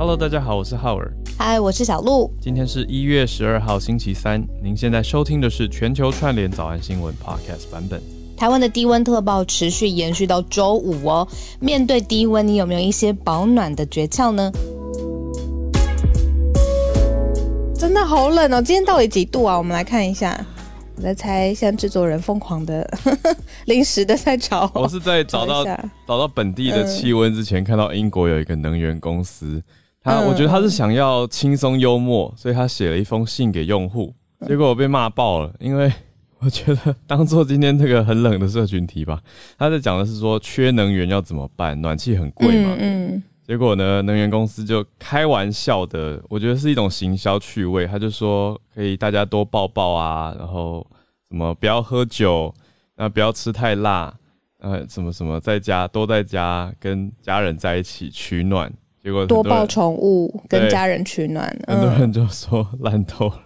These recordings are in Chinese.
Hello，大家好，我是浩尔。嗨，我是小鹿。今天是一月十二号，星期三。您现在收听的是全球串联早安新闻 Podcast 版本。台湾的低温特报持续延续到周五哦。面对低温，你有没有一些保暖的诀窍呢？真的好冷哦！今天到底几度啊？我们来看一下。我在猜，现在制作人疯狂的 临时的在找。我是在找到 找，找到本地的气温之前，嗯、看到英国有一个能源公司，他、嗯、我觉得他是想要轻松幽默，所以他写了一封信给用户，结果我被骂爆了，因为我觉得当做今天这个很冷的社群题吧。他在讲的是说缺能源要怎么办，暖气很贵嘛。嗯。嗯结果呢，能源公司就开玩笑的，我觉得是一种行销趣味。他就说可以大家多抱抱啊，然后什么不要喝酒，那不要吃太辣，呃，什么什么在家多在家跟家人在一起取暖。结果多抱宠物跟家人取暖，很多人就说烂透了，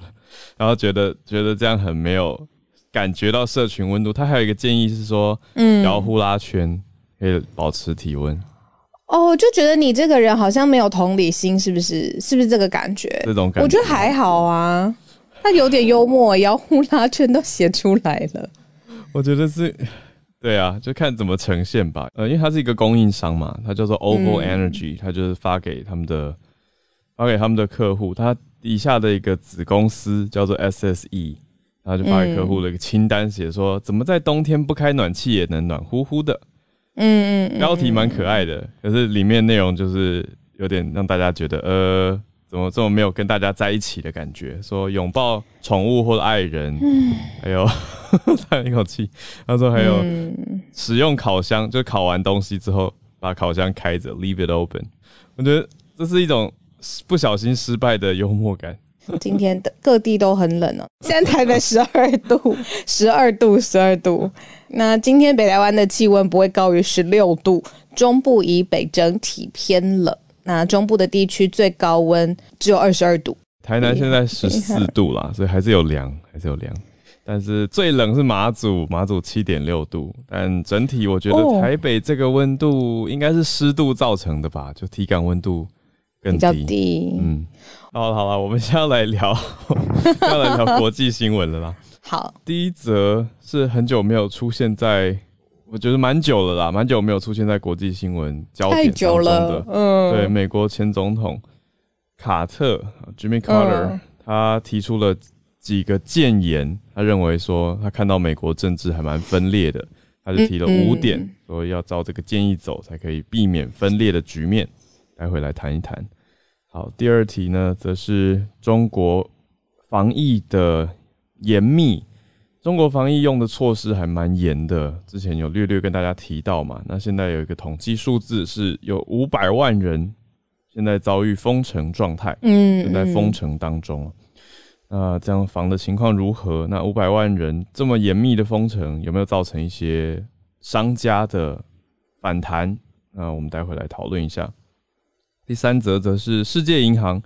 然后觉得 觉得这样很没有感觉到社群温度。他还有一个建议是说，嗯，摇呼啦圈可以保持体温。哦，就觉得你这个人好像没有同理心，是不是？是不是这个感觉？这种感觉，我觉得还好啊。他有点幽默，摇呼啦圈都写出来了。我觉得是，对啊，就看怎么呈现吧。呃，因为它是一个供应商嘛，它叫做 OVO Energy，他、嗯、就是发给他们的，发给他们的客户。它底下的一个子公司叫做 SSE，然后就发给客户的一个清单，写说、嗯、怎么在冬天不开暖气也能暖乎乎的。嗯嗯，标题蛮可爱的，可是里面内容就是有点让大家觉得，呃，怎么这么没有跟大家在一起的感觉？说拥抱宠物或者爱人，嗯、还有 叹一口气，他说还有、嗯、使用烤箱，就烤完东西之后把烤箱开着，leave it open。我觉得这是一种不小心失败的幽默感。今天的各地都很冷哦，现在台北十二度，十二度，十二度。那今天北台湾的气温不会高于十六度，中部以北整体偏冷。那中部的地区最高温只有二十二度。台南现在十四度啦，所以还是有凉，还是有凉。但是最冷是马祖，马祖七点六度。但整体我觉得台北这个温度应该是湿度造成的吧，就体感温度。更低，比较低。嗯，好了好了，我们现在要来聊，要来聊国际新闻了啦。好，第一则是很久没有出现在，我觉得蛮久了啦，蛮久没有出现在国际新闻焦点当中的。太久了，嗯，对，美国前总统卡特 Jimmy Carter，嗯，他提出了几个建言，他认为说他看到美国政治还蛮分裂的，他就提了五点，嗯嗯，说要照这个建议走，才可以避免分裂的局面。待会来谈一谈。好，第二题呢，则是中国防疫的严密。中国防疫用的措施还蛮严的，之前有略略跟大家提到嘛。那现在有一个统计数字，是有五百万人现在遭遇封城状态，嗯，正在封城当中。那这样防的情况如何？那五百万人这么严密的封城，有没有造成一些商家的反弹？那我们待会来讨论一下。第三则则是世界银行，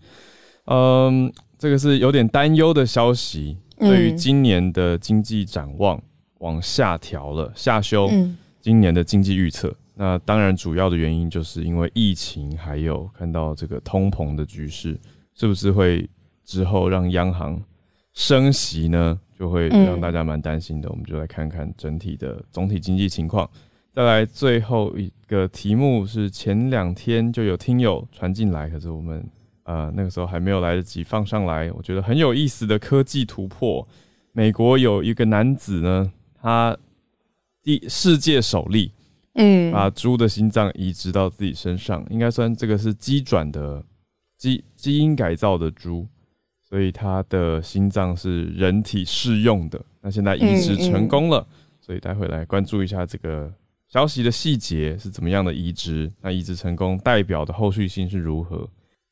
嗯，这个是有点担忧的消息，对于今年的经济展望往下调了，下修今年的经济预测。那当然，主要的原因就是因为疫情，还有看到这个通膨的局势，是不是会之后让央行升息呢？就会让大家蛮担心的。我们就来看看整体的总体经济情况。再来最后一个题目是前两天就有听友传进来，可是我们呃那个时候还没有来得及放上来。我觉得很有意思的科技突破，美国有一个男子呢，他第世界首例，嗯，把猪的心脏移植到自己身上，应该算这个是机转的基基因改造的猪，所以他的心脏是人体适用的。那现在移植成功了，所以待会来关注一下这个。消息的细节是怎么样的移植？那移植成功代表的后续性是如何？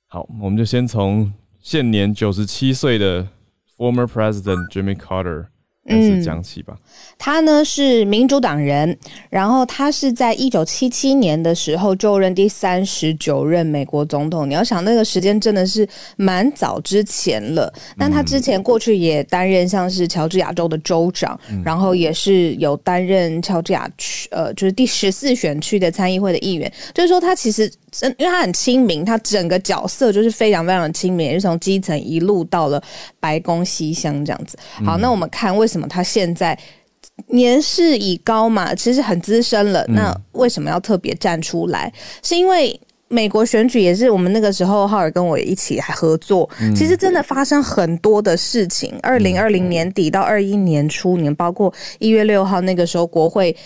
好，我们就先从现年九十七岁的 former president Jimmy Carter 开始讲起吧。嗯他呢是民主党人，然后他是在一九七七年的时候就任第三十九任美国总统。你要想那个时间真的是蛮早之前了。但他之前过去也担任像是乔治亚州的州长，嗯、然后也是有担任乔治亚区呃就是第十四选区的参议会的议员。就是说他其实真因为他很亲民，他整个角色就是非常非常的亲民，也是从基层一路到了白宫西厢这样子。好，那我们看为什么他现在。年事已高嘛，其实很资深了。那为什么要特别站出来？嗯、是因为美国选举也是我们那个时候，浩尔跟我一起还合作。嗯、其实真的发生很多的事情。二零二零年底到二一年初年，包括一月六号那个时候国会。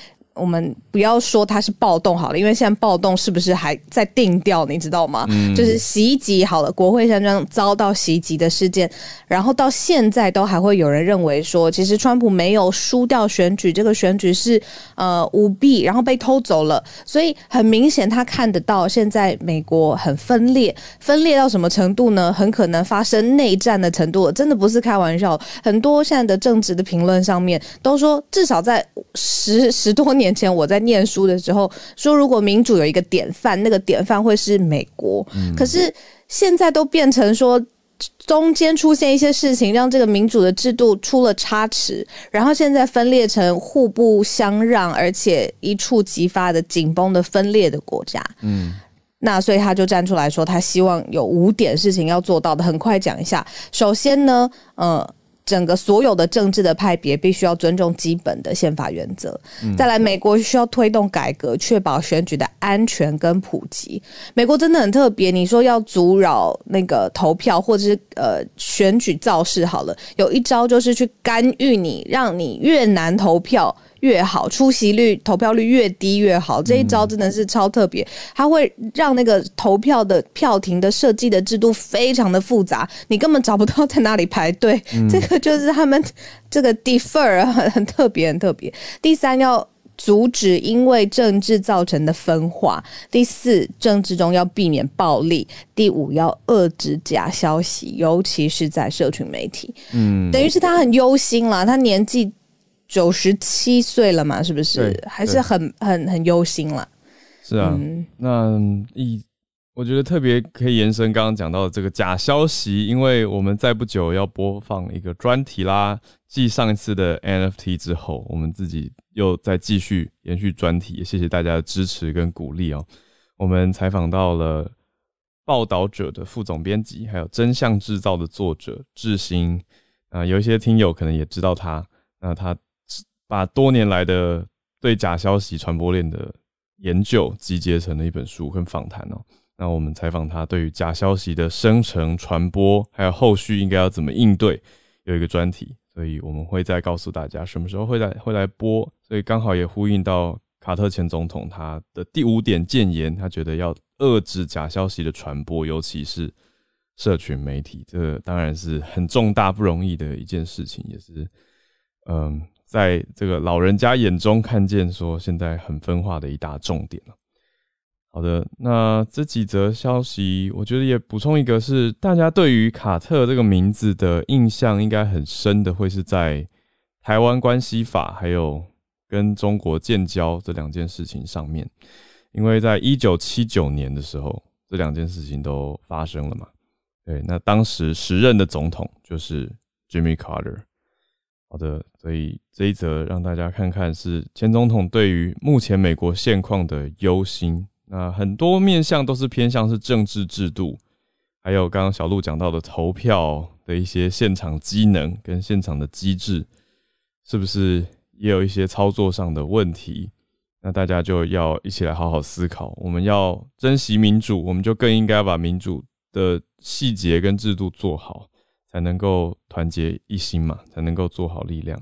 我们不要说它是暴动好了，因为现在暴动是不是还在定调，你知道吗？嗯，就是袭击好了，国会山庄遭到袭击的事件，然后到现在都还会有人认为说，其实川普没有输掉选举，这个选举是呃舞弊，然后被偷走了。所以很明显，他看得到现在美国很分裂，分裂到什么程度呢？很可能发生内战的程度了，真的不是开玩笑。很多现在的政治的评论上面都说，至少在十十多年。前我在念书的时候说，如果民主有一个典范，那个典范会是美国。嗯。可是现在都变成说，中间出现一些事情，让这个民主的制度出了差池，然后现在分裂成互不相让，而且一触即发的紧绷的分裂的国家。嗯。那所以他就站出来说，他希望有五点事情要做到的，很快讲一下。首先呢，呃。整个所有的政治的派别必须要尊重基本的宪法原则。再来，美国需要推动改革，确保选举的安全跟普及。美国真的很特别，你说要阻扰那个投票或者是呃选举造势，好了，有一招就是去干预你，让你越难投票。越好，出席率、投票率越低越好。这一招真的是超特别，它会让那个投票的票亭的设计的制度非常的复杂，你根本找不到在哪里排队。嗯、这个就是他们 这个 defer 很很特别，很特别。第三，要阻止因为政治造成的分化。第四，政治中要避免暴力。第五，要遏制假消息，尤其是在社群媒体。嗯，等于是他很忧心啦，他年纪。九十七岁了嘛，是不是？还是很很很忧心了。是啊，嗯、那一我觉得特别可以延伸刚刚讲到的这个假消息，因为我们在不久要播放一个专题啦。继上一次的 NFT 之后，我们自己又再继续延续专题，也谢谢大家的支持跟鼓励哦。我们采访到了报道者的副总编辑，还有真相制造的作者志兴啊，有一些听友可能也知道他，那他。把多年来的对假消息传播链的研究集结成了一本书跟访谈哦。那我们采访他对于假消息的生成、传播，还有后续应该要怎么应对，有一个专题，所以我们会再告诉大家什么时候会来会来播。所以刚好也呼应到卡特前总统他的第五点建言，他觉得要遏制假消息的传播，尤其是社群媒体，这当然是很重大不容易的一件事情，也是嗯。在这个老人家眼中看见说现在很分化的一大重点了。好的，那这几则消息，我觉得也补充一个是，大家对于卡特这个名字的印象应该很深的，会是在台湾关系法还有跟中国建交这两件事情上面，因为在一九七九年的时候，这两件事情都发生了嘛。对，那当时时任的总统就是 Jimmy Carter。好的，所以这一则让大家看看是前总统对于目前美国现况的忧心。那很多面向都是偏向是政治制度，还有刚刚小鹿讲到的投票的一些现场机能跟现场的机制，是不是也有一些操作上的问题？那大家就要一起来好好思考。我们要珍惜民主，我们就更应该把民主的细节跟制度做好。才能够团结一心嘛，才能够做好力量，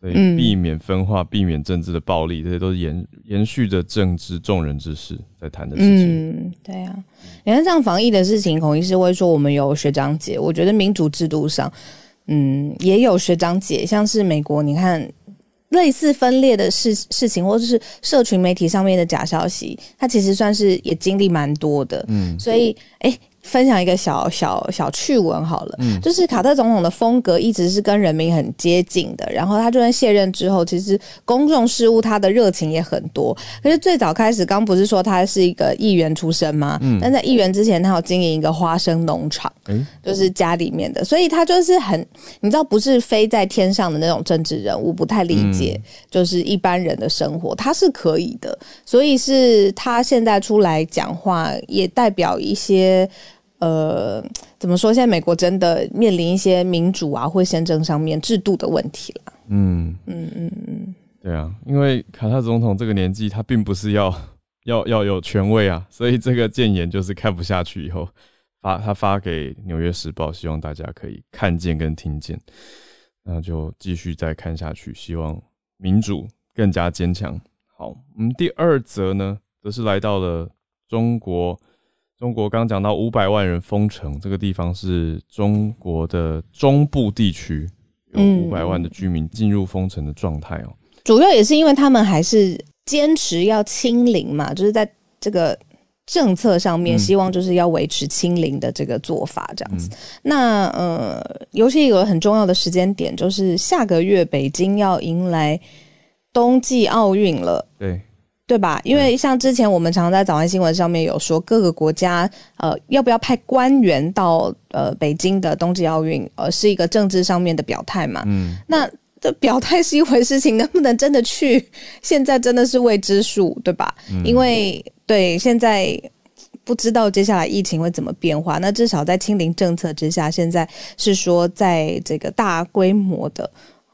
所以避免分化，嗯、避免政治的暴力，这些都是延延续着政治众人之事在谈的事情。嗯，对啊，你看像防疫的事情，孔医师会说我们有学长姐，我觉得民主制度上，嗯，也有学长姐，像是美国，你看类似分裂的事事情，或者是社群媒体上面的假消息，它其实算是也经历蛮多的。嗯，所以哎。欸分享一个小小小趣闻好了，嗯，就是卡特总统的风格一直是跟人民很接近的，然后他就算卸任之后，其实公众事务他的热情也很多。可是最早开始，刚不是说他是一个议员出身吗？嗯，但在议员之前，他有经营一个花生农场，嗯，就是家里面的，所以他就是很，你知道，不是飞在天上的那种政治人物，不太理解，就是一般人的生活，他是可以的，所以是他现在出来讲话，也代表一些。呃，怎么说？现在美国真的面临一些民主啊或宪政上面制度的问题了。嗯嗯嗯嗯，对啊，因为卡特总统这个年纪，他并不是要 要要有权位啊，所以这个谏言就是看不下去以后发他发给《纽约时报》，希望大家可以看见跟听见，那就继续再看下去，希望民主更加坚强。好，我们第二则呢，则是来到了中国。中国刚讲到五百万人封城，这个地方是中国的中部地区，有五百万的居民进入封城的状态哦。主要也是因为他们还是坚持要清零嘛，就是在这个政策上面，希望就是要维持清零的这个做法这样子。嗯、那呃，尤其有个很重要的时间点，就是下个月北京要迎来冬季奥运了。对。对吧？因为像之前我们常常在早安新闻上面有说，各个国家呃要不要派官员到呃北京的冬季奥运，呃是一个政治上面的表态嘛。嗯，那这表态是一回事情，能不能真的去，现在真的是未知数，对吧？嗯，因为对现在不知道接下来疫情会怎么变化。那至少在清零政策之下，现在是说在这个大规模的。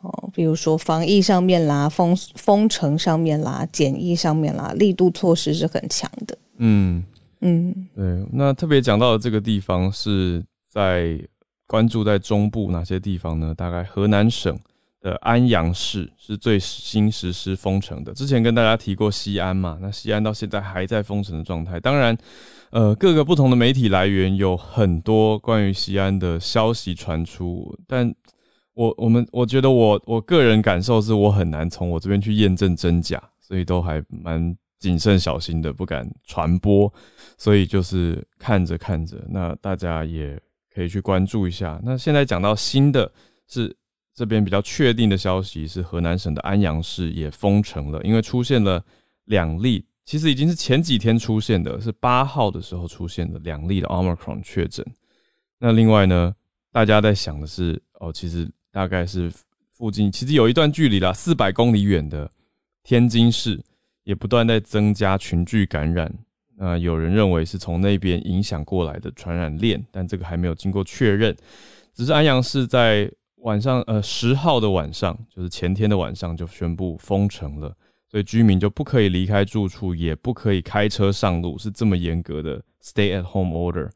哦，比如说防疫上面啦，封封城上面啦，检疫上面啦，力度措施是很强的。嗯嗯，对。那特别讲到的这个地方是在关注在中部哪些地方呢？大概河南省的安阳市是最新实施封城的。之前跟大家提过西安嘛，那西安到现在还在封城的状态。当然，呃，各个不同的媒体来源有很多关于西安的消息传出，但。我我们我觉得我我个人感受是我很难从我这边去验证真假，所以都还蛮谨慎小心的，不敢传播。所以就是看着看着，那大家也可以去关注一下。那现在讲到新的是这边比较确定的消息，是河南省的安阳市也封城了，因为出现了两例，其实已经是前几天出现的，是八号的时候出现的两例的 Omicron 确诊。那另外呢，大家在想的是哦，其实。大概是附近，其实有一段距离啦，四百公里远的天津市也不断在增加群聚感染。那有人认为是从那边影响过来的传染链，但这个还没有经过确认。只是安阳市在晚上，呃，十号的晚上，就是前天的晚上就宣布封城了，所以居民就不可以离开住处，也不可以开车上路，是这么严格的 stay at home order。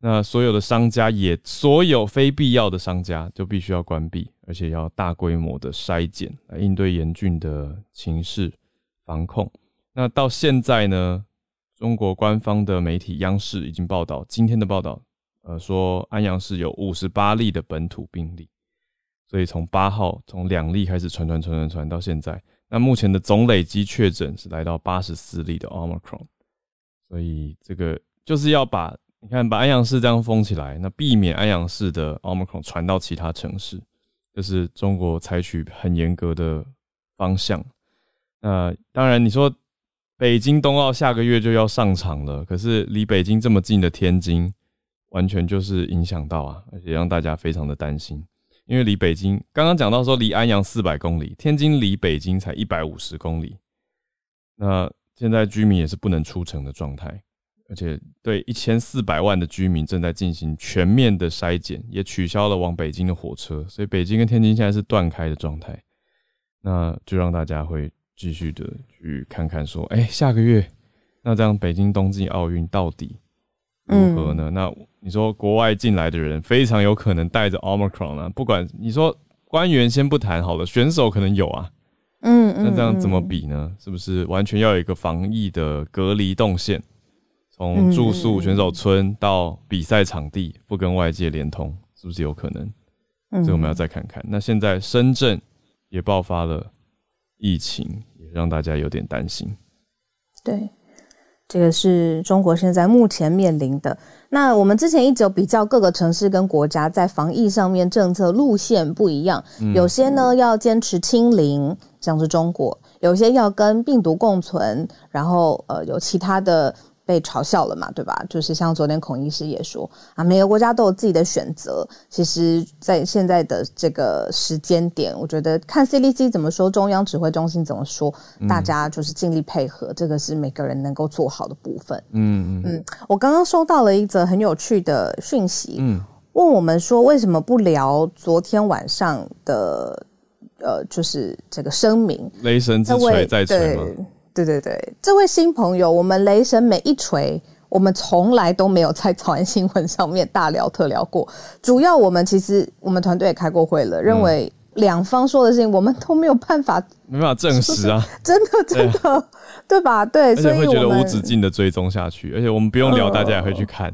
那所有的商家也，所有非必要的商家就必须要关闭，而且要大规模的筛检来应对严峻的情势防控。那到现在呢，中国官方的媒体央视已经报道，今天的报道，呃，说安阳市有五十八例的本土病例，所以从八号从两例开始传传传传传到现在，那目前的总累积确诊是来到八十四例的 Omicron，所以这个就是要把。你看，把安阳市这样封起来，那避免安阳市的 Omicron 传到其他城市，这是中国采取很严格的方向。那当然，你说北京冬奥下个月就要上场了，可是离北京这么近的天津，完全就是影响到啊，而且让大家非常的担心，因为离北京刚刚讲到说离安阳四百公里，天津离北京才一百五十公里，那现在居民也是不能出城的状态。而且对一千四百万的居民正在进行全面的筛检，也取消了往北京的火车，所以北京跟天津现在是断开的状态。那就让大家会继续的去看看，说，哎，下个月那这样北京冬季奥运到底如何呢？嗯、那你说国外进来的人非常有可能带着 Omicron 啊，不管你说官员先不谈好了，选手可能有啊，嗯，那这样怎么比呢？是不是完全要有一个防疫的隔离动线？从住宿选手村到比赛场地，不跟外界连通，是不是有可能？所以我们要再看看。那现在深圳也爆发了疫情，也让大家有点担心。对，这个是中国现在目前面临的。那我们之前一直有比较各个城市跟国家在防疫上面政策路线不一样，嗯、有些呢要坚持清零，像是中国；有些要跟病毒共存，然后呃有其他的。被嘲笑了嘛，对吧？就是像昨天孔医师也说啊，每个国家都有自己的选择。其实，在现在的这个时间点，我觉得看 CDC 怎么说，中央指挥中心怎么说，大家就是尽力配合，嗯、这个是每个人能够做好的部分。嗯嗯嗯。我刚刚收到了一则很有趣的讯息，嗯，问我们说为什么不聊昨天晚上的呃，就是这个声明，雷神之锤在锤吗？对对对，这位新朋友，我们雷神每一锤，我们从来都没有在早安新闻上面大聊特聊过。主要我们其实我们团队也开过会了，认为两方说的事情我们都没有办法，没办法证实啊，真的真的，对，对吧？对，所以会觉得无止境的追踪下去，而且我们不用聊，大家也会去看。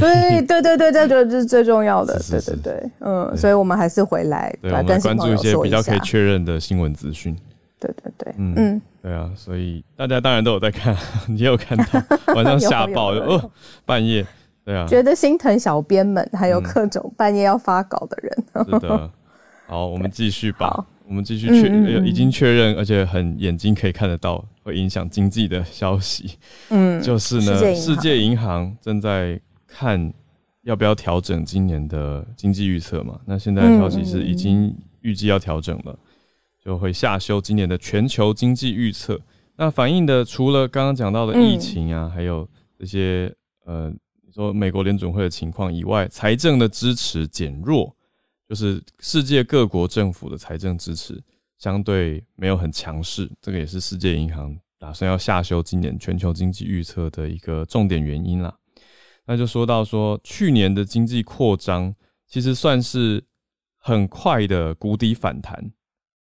呃、对对对对，这就是最重要的。是是是对对对，嗯，所以我们还是回来我们关注一些比较可以确认的新闻资讯。对对对，嗯嗯，对啊，所以大家当然都有在看，也有看到 晚上吓爆就哦，半夜，对啊，觉得心疼小编们，还有各种半夜要发稿的人。嗯、是的，好，我们继续吧，我们继续确、嗯、已经确认，而且很眼睛可以看得到会影响经济的消息。嗯，就是呢，世界银行。正在看要不要调整今年的经济预测嘛？那现在的消息是已经预计要调整了。就会下修今年的全球经济预测，那反映的除了刚刚讲到的疫情啊，还有这些呃，说美国联准会的情况以外，财政的支持减弱，就是世界各国政府的财政支持相对没有很强势，这个也是世界银行打算要下修今年全球经济预测的一个重点原因啦。那就说到说去年的经济扩张，其实算是很快的谷底反弹。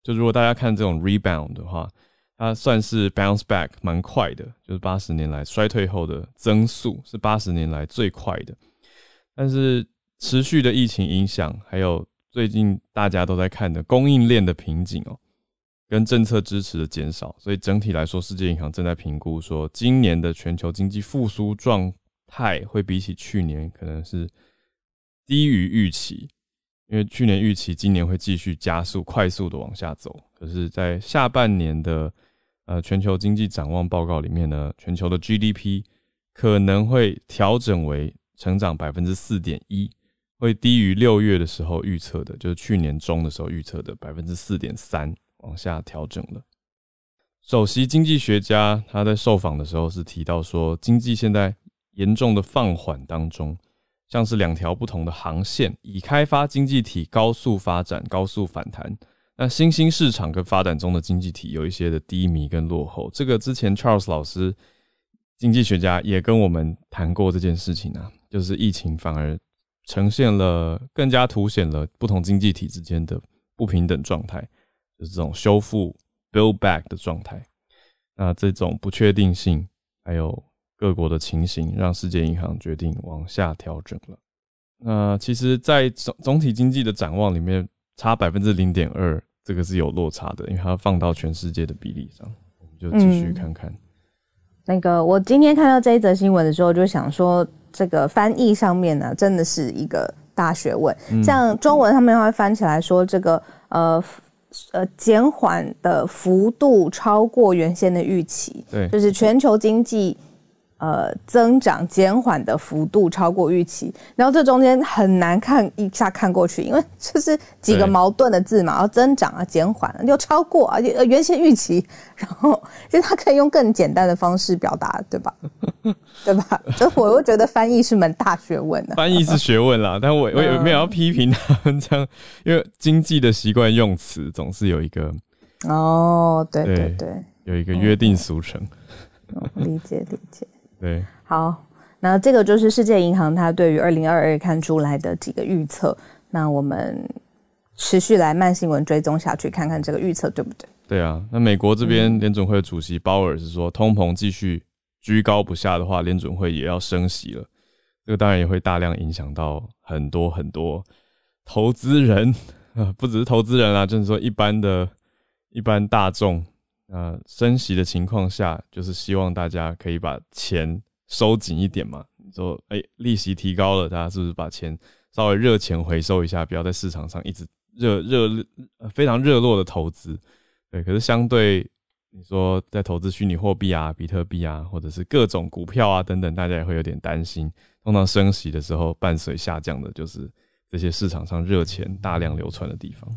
就如果大家看这种 rebound 的话，它算是 bounce back 蛮快的，就是八十年来衰退后的增速是八十年来最快的。但是持续的疫情影响，还有最近大家都在看的供应链的瓶颈哦，跟政策支持的减少，所以整体来说，世界银行正在评估说，今年的全球经济复苏状态会比起去年可能是低于预期。因为去年预期今年会继续加速、快速的往下走，可是，在下半年的呃全球经济展望报告里面呢，全球的 GDP 可能会调整为成长百分之四点一，会低于六月的时候预测的，就是去年中的时候预测的百分之四点三，往下调整了。首席经济学家他在受访的时候是提到说，经济现在严重的放缓当中。像是两条不同的航线，已开发经济体高速发展、高速反弹，那新兴市场跟发展中的经济体有一些的低迷跟落后。这个之前 Charles 老师经济学家也跟我们谈过这件事情啊，就是疫情反而呈现了更加凸显了不同经济体之间的不平等状态，就是这种修复 build back 的状态。那这种不确定性还有。各国的情形让世界银行决定往下调整了。那其实，在总总体经济的展望里面，差百分之零点二，这个是有落差的，因为它放到全世界的比例上，我们就继续看看。嗯、那个，我今天看到这一则新闻的时候，就想说，这个翻译上面呢，真的是一个大学问。嗯、像中文他们会翻起来说，这个呃呃减缓的幅度超过原先的预期，对，就是全球经济。呃，增长减缓的幅度超过预期，然后这中间很难看一下看过去，因为就是几个矛盾的字嘛，然后增长啊，减缓又超过啊，呃，原先预期，然后其实他可以用更简单的方式表达，对吧？对吧？所以我又觉得翻译是门大学问的。翻译是学问啦，但我我也没有要批评他们这样，因为经济的习惯用词总是有一个哦，对对对，对有一个约定俗成，哦、理解理解。对，好，那这个就是世界银行它对于二零二二看出来的几个预测，那我们持续来慢新闻追踪下去，看看这个预测对不对？对啊，那美国这边联准会主席鲍尔是说，通膨继续居高不下的话，联准会也要升息了，这个当然也会大量影响到很多很多投资人啊，不只是投资人啊，就是说一般的、一般大众。呃，升息的情况下，就是希望大家可以把钱收紧一点嘛。你说，哎、欸，利息提高了，大家是不是把钱稍微热钱回收一下，不要在市场上一直热热非常热络的投资？对，可是相对你说在投资虚拟货币啊、比特币啊，或者是各种股票啊等等，大家也会有点担心。通常升息的时候，伴随下降的就是这些市场上热钱大量流窜的地方。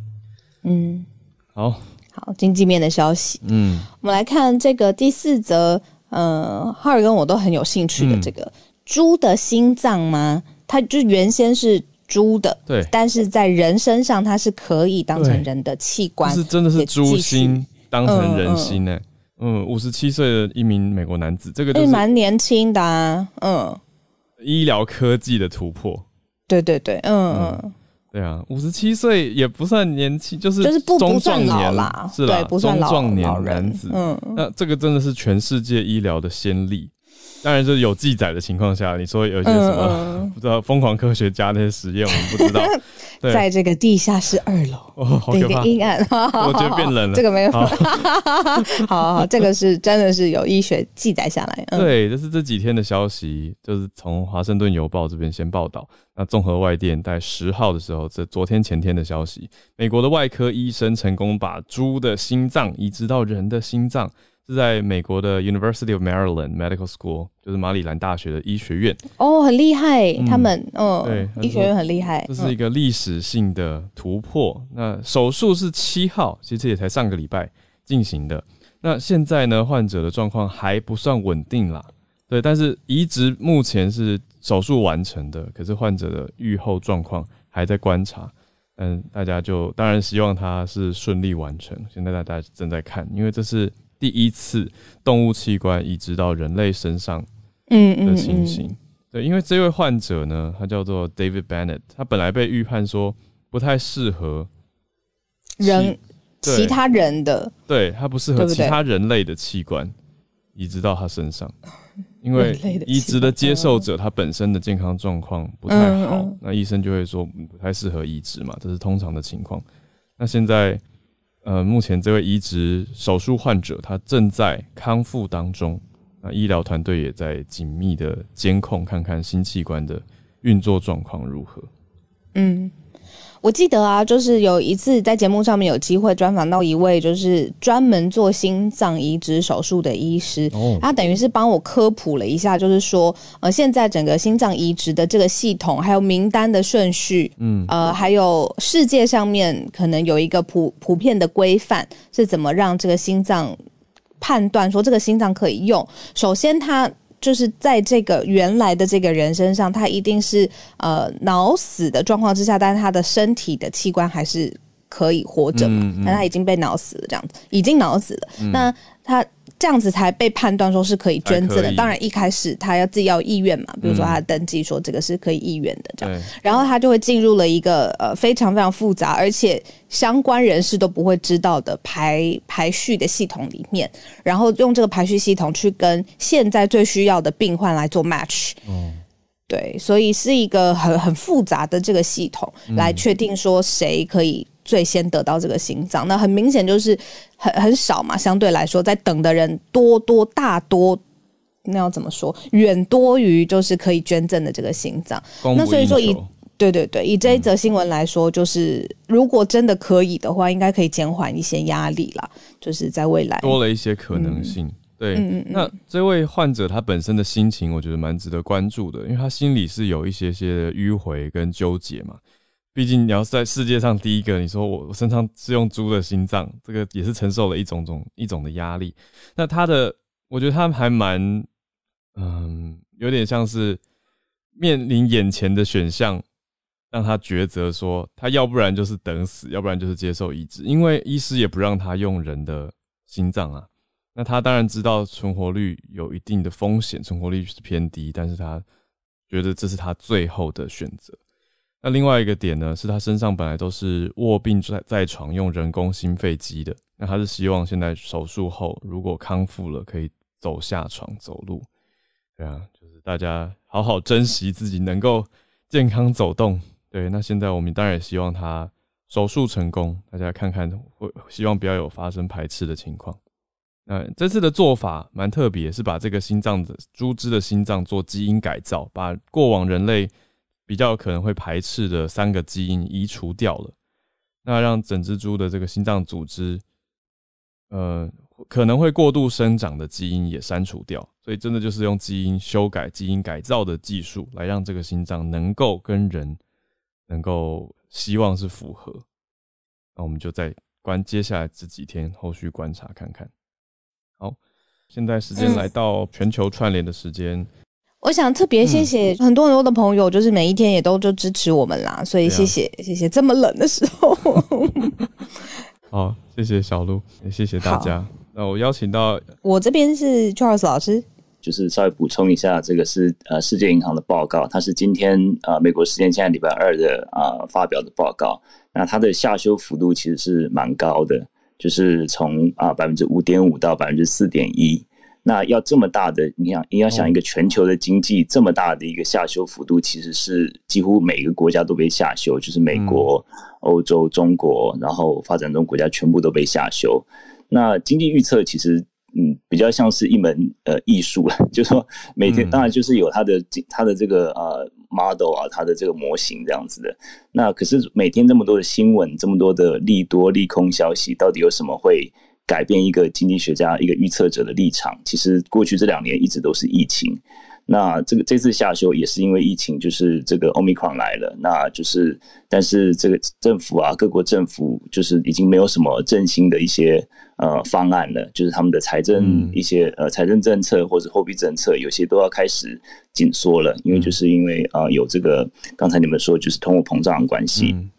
嗯，好好，经济面的消息。嗯，我们来看这个第四则，呃，哈尔跟我都很有兴趣的这个猪、嗯、的心脏吗？它就原先是猪的，对，但是在人身上它是可以当成人的器官，是真的是猪心当成人心呢、欸？嗯，五十七岁的一名美国男子，这个就是蛮年轻的啊，嗯。医疗科技的突破，对对对，嗯嗯，对啊，五十七岁也不算年轻，就是就是不中壮年啦，是吧？中壮年男子，嗯，那这个真的是全世界医疗的先例。当然，就是有记载的情况下，你说有一些什么、嗯、不知道疯狂科学家那些实验，我们不知道。对，在这个地下室二楼，哦，好可怕，阴暗，我觉得变冷了。这个没有，好，好，好，这个是真的是有医学记载下来。嗯、对，这是这几天的消息，就是从华盛顿邮报这边先报道。那综合外电在十号的时候，这昨天前天的消息，美国的外科医生成功把猪的心脏移植到人的心脏。是在美国的 University of Maryland Medical School，就是马里兰大学的医学院。哦，很厉害，嗯、他们，嗯，对，医学院很厉害。这是一个历史性的突破。嗯、那手术是七号，其实也才上个礼拜进行的。那现在呢，患者的状况还不算稳定啦。对，但是移植目前是手术完成的，可是患者的愈后状况还在观察。嗯，大家就当然希望他是顺利完成。现在大家正在看，因为这是。第一次动物器官移植到人类身上的情形，嗯。嗯嗯、对，因为这位患者呢，他叫做 David Bennett，他本来被预判说不太适合人其他人的，对，他不适合其他人类的器官移植到他身上，因为移植的接受者他本身的健康状况不太好，那医生就会说不太适合移植嘛，这是通常的情况。那现在。呃，目前这位移植手术患者他正在康复当中，那医疗团队也在紧密的监控，看看新器官的运作状况如何。嗯。我记得啊，就是有一次在节目上面有机会专访到一位就是专门做心脏移植手术的医师，哦、他等于是帮我科普了一下，就是说呃，现在整个心脏移植的这个系统，还有名单的顺序，嗯，呃，还有世界上面可能有一个普普遍的规范，是怎么让这个心脏判断说这个心脏可以用。首先，他。就是在这个原来的这个人身上，他一定是呃脑死的状况之下，但是他的身体的器官还是可以活着嘛？嗯嗯、但他已经被脑死了，这样子已经脑死了。嗯、那他。这样子才被判断说是可以捐赠的。当然一开始他要自己要意愿嘛，比如说他登记说这个是可以意愿的这样，然后他就会进入了一个呃非常非常复杂，而且相关人士都不会知道的排排序的系统里面，然后用这个排序系统去跟现在最需要的病患来做 match。嗯，对，所以是一个很很复杂的这个系统来确定说谁可以。最先得到这个心脏，那很明显就是很很少嘛，相对来说，在等的人多多大多，那要怎么说？远多于就是可以捐赠的这个心脏。那所以说以对对对，以这一则新闻来说，就是、嗯、如果真的可以的话，应该可以减缓一些压力啦，就是在未来多了一些可能性。嗯、对，嗯嗯嗯，那这位患者他本身的心情，我觉得蛮值得关注的，因为他心里是有一些些迂回跟纠结嘛。毕竟你要是在世界上第一个，你说我我身上是用猪的心脏，这个也是承受了一种种一种的压力。那他的，我觉得他还蛮，嗯，有点像是面临眼前的选项，让他抉择说，他要不然就是等死，要不然就是接受移植，因为医师也不让他用人的心脏啊。那他当然知道存活率有一定的风险，存活率是偏低，但是他觉得这是他最后的选择。那另外一个点呢，是他身上本来都是卧病在在床用人工心肺机的，那他是希望现在手术后如果康复了，可以走下床走路。对啊，就是大家好好珍惜自己能够健康走动。对，那现在我们当然也希望他手术成功，大家看看会希望不要有发生排斥的情况。那这次的做法蛮特别，是把这个心脏的猪只的心脏做基因改造，把过往人类比较可能会排斥的三个基因移除掉了，那让整只猪的这个心脏组织，呃，可能会过度生长的基因也删除掉，所以真的就是用基因修改、基因改造的技术来让这个心脏能够跟人能够希望是符合。那我们就再观接下来这几天后续观察看看。好，现在时间来到全球串联的时间。嗯，我想特别谢谢很多很多的朋友，就是每一天也都就支持我们啦，所以谢谢谢谢这么冷的时候。好，谢谢小鹿，也谢谢大家。那我邀请到我这边是 Charles 老师，就是稍微补充一下，这个是呃世界银行的报告，它是今天呃美国时间现在礼拜二的啊、呃、发表的报告，那它的下修幅度其实是蛮高的。就是从啊百分之五点五到百分之四点一，那要这么大的，你想你要想一个全球的经济这么大的一个下修幅度，其实是几乎每个国家都被下修，就是美国、欧洲、中国，然后发展中国家全部都被下修。那经济预测其实。嗯，比较像是一门呃艺术了，就是说每天当然就是有它的它的这个呃 model 啊，它的这个模型这样子的。那可是每天这么多的新闻，这么多的利多利空消息，到底有什么会改变一个经济学家一个预测者的立场？其实过去这两年一直都是疫情。那这个这次下修也是因为疫情，就是这个 Omicron 来了，那就是但是这个政府啊，各国政府就是已经没有什么振兴的一些呃方案了，就是他们的财政一些呃财政政策或者货币政策，有些都要开始紧缩了，因为就是因为啊、呃、有这个刚才你们说就是通货膨胀的关系。嗯、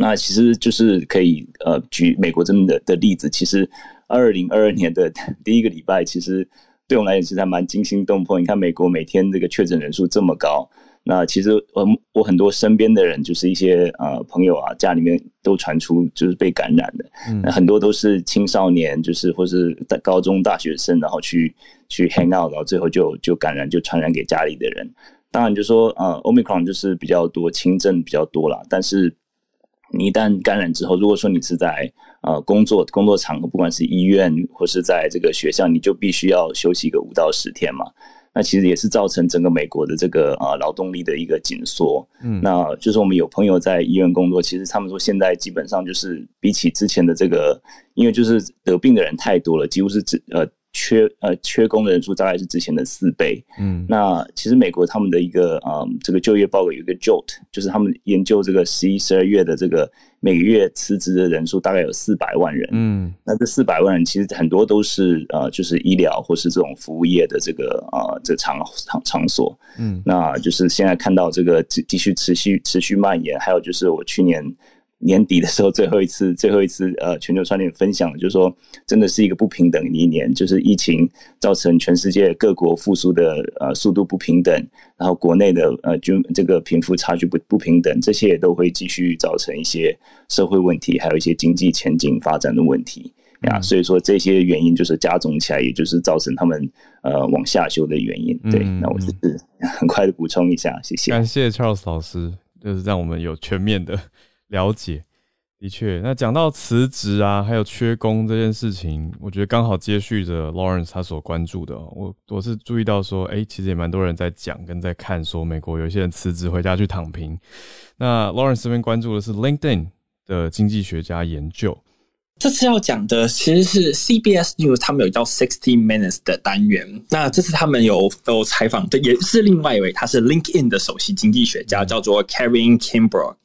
那其实就是可以呃举美国这边的的例子，其实二零二二年的 第一个礼拜其实。对我们来讲，其实还蛮惊心动魄。你看，美国每天这个确诊人数这么高，那其实我我很多身边的人，就是一些呃朋友啊，家里面都传出就是被感染的，嗯、那很多都是青少年，就是或是高中大学生，然后去去 hang out，然后最后就就感染，就传染给家里的人。当然，就说呃，Omicron 就是比较多轻症比较多啦，但是。你一旦感染之后，如果说你是在呃工作工作场合，不管是医院或是在这个学校，你就必须要休息个五到十天嘛。那其实也是造成整个美国的这个呃劳动力的一个紧缩。嗯，那就是我们有朋友在医院工作，其实他们说现在基本上就是比起之前的这个，因为就是得病的人太多了，几乎是只呃。缺呃缺工的人数大概是之前的四倍，嗯，那其实美国他们的一个啊、嗯、这个就业报告有一个 JOLT，就是他们研究这个十一、十二月的这个每个月辞职的人数大概有四百万人，嗯，那这四百万人其实很多都是呃就是医疗或是这种服务业的这个啊、呃、这场场场所，嗯，那就是现在看到这个继继续持续持续蔓延，还有就是我去年。年底的时候，最后一次，最后一次，呃，全球串联分享，就是说，真的是一个不平等的一年，就是疫情造成全世界各国复苏的呃速度不平等，然后国内的呃均这个贫富差距不不平等，这些也都会继续造成一些社会问题，还有一些经济前景发展的问题呀。嗯、所以说这些原因就是加总起来，也就是造成他们呃往下修的原因。对，嗯、那我就是很快的补充一下，谢谢。感谢 Charles 老师，就是让我们有全面的。了解，的确。那讲到辞职啊，还有缺工这件事情，我觉得刚好接续着 Lawrence 他所关注的。我我是注意到说，哎、欸，其实也蛮多人在讲跟在看，说美国有一些人辞职回家去躺平。那 Lawrence 这边关注的是 LinkedIn 的经济学家研究。这次要讲的其实是 CBS News，他们有叫 Sixty Minutes 的单元。那这次他们有有采访的，也是另外一位，他是 LinkedIn 的首席经济学家，叫做 Kevin Kimbrough。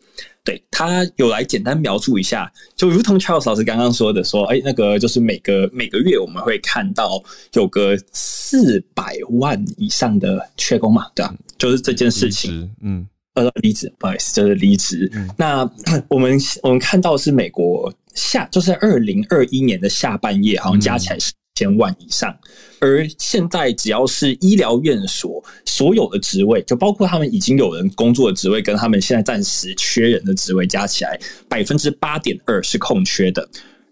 对，他有来简单描述一下，就如同 Charles 老师刚刚说的，说，哎，那个就是每个每个月我们会看到有个四百万以上的缺工嘛，对吧？就是这件事情，嗯，呃，离职，不好意思，就是离职。嗯、那我们我们看到是美国下，就是二零二一年的下半夜，好像加起来是。千万以上，而现在只要是医疗院所所有的职位，就包括他们已经有人工作的职位，跟他们现在暂时缺人的职位加起来，百分之八点二是空缺的。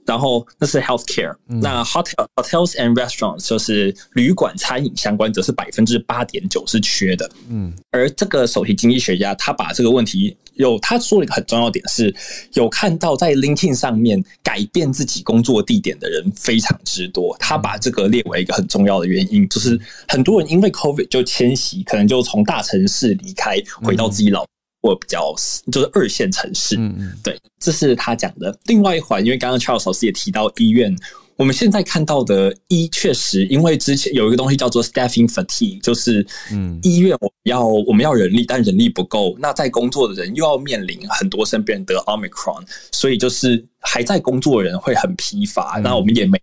然后那是 healthcare，嗯、那 hotel hotels and restaurants 就是旅馆餐饮相关，则是百分之八点九是缺的。嗯，而这个首席经济学家他把这个问题有他说了一个很重要点是，有看到在 LinkedIn 上面改变自己工作地点的人非常之多，他把这个列为一个很重要的原因，就是很多人因为 COVID 就迁徙，可能就从大城市离开，回到自己老。或比较就是二线城市，嗯嗯，对，这是他讲的。另外一环，因为刚刚 Charles 老师也提到医院，我们现在看到的医确实，因为之前有一个东西叫做 staffing fatigue，就是嗯，医院我要我们要人力，但人力不够，那在工作的人又要面临很多身边人得 Omicron，所以就是还在工作的人会很疲乏，那我们也没。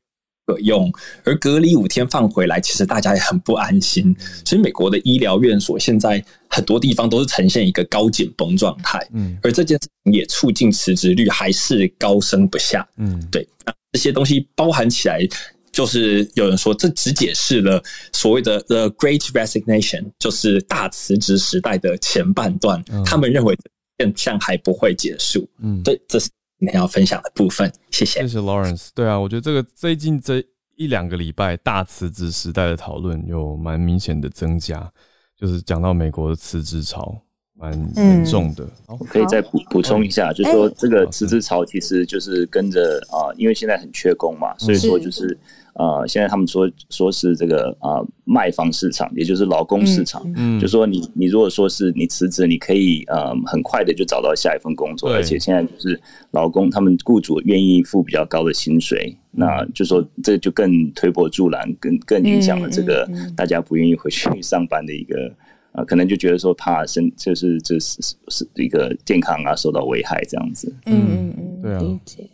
可用，而隔离五天放回来，其实大家也很不安心。所以美国的医疗院所现在很多地方都是呈现一个高紧绷状态，嗯，而这件事情也促进辞职率还是高升不下，嗯，对。那这些东西包含起来，就是有人说这只解释了所谓的 The Great Resignation，就是大辞职时代的前半段。他们认为现象还不会结束，嗯，对，这是。今天要分享的部分，谢谢。谢谢 Lawrence。对啊，我觉得这个最近这一两个礼拜大辞职时代的讨论有蛮明显的增加，就是讲到美国的辞职潮蛮严重的。我可以再补补充一下，就是说这个辞职潮其实就是跟着啊，因为现在很缺工嘛，所以说就是。呃，现在他们说说是这个啊、呃，卖方市场，也就是劳工市场。嗯，就说你你如果说是你辞职，你可以呃很快的就找到下一份工作，而且现在就是劳工他们雇主愿意付比较高的薪水，那就说这就更推波助澜，更更影响了这个大家不愿意回去上班的一个啊、呃，可能就觉得说怕身就是这是是一个健康啊受到危害这样子。嗯嗯嗯，对啊，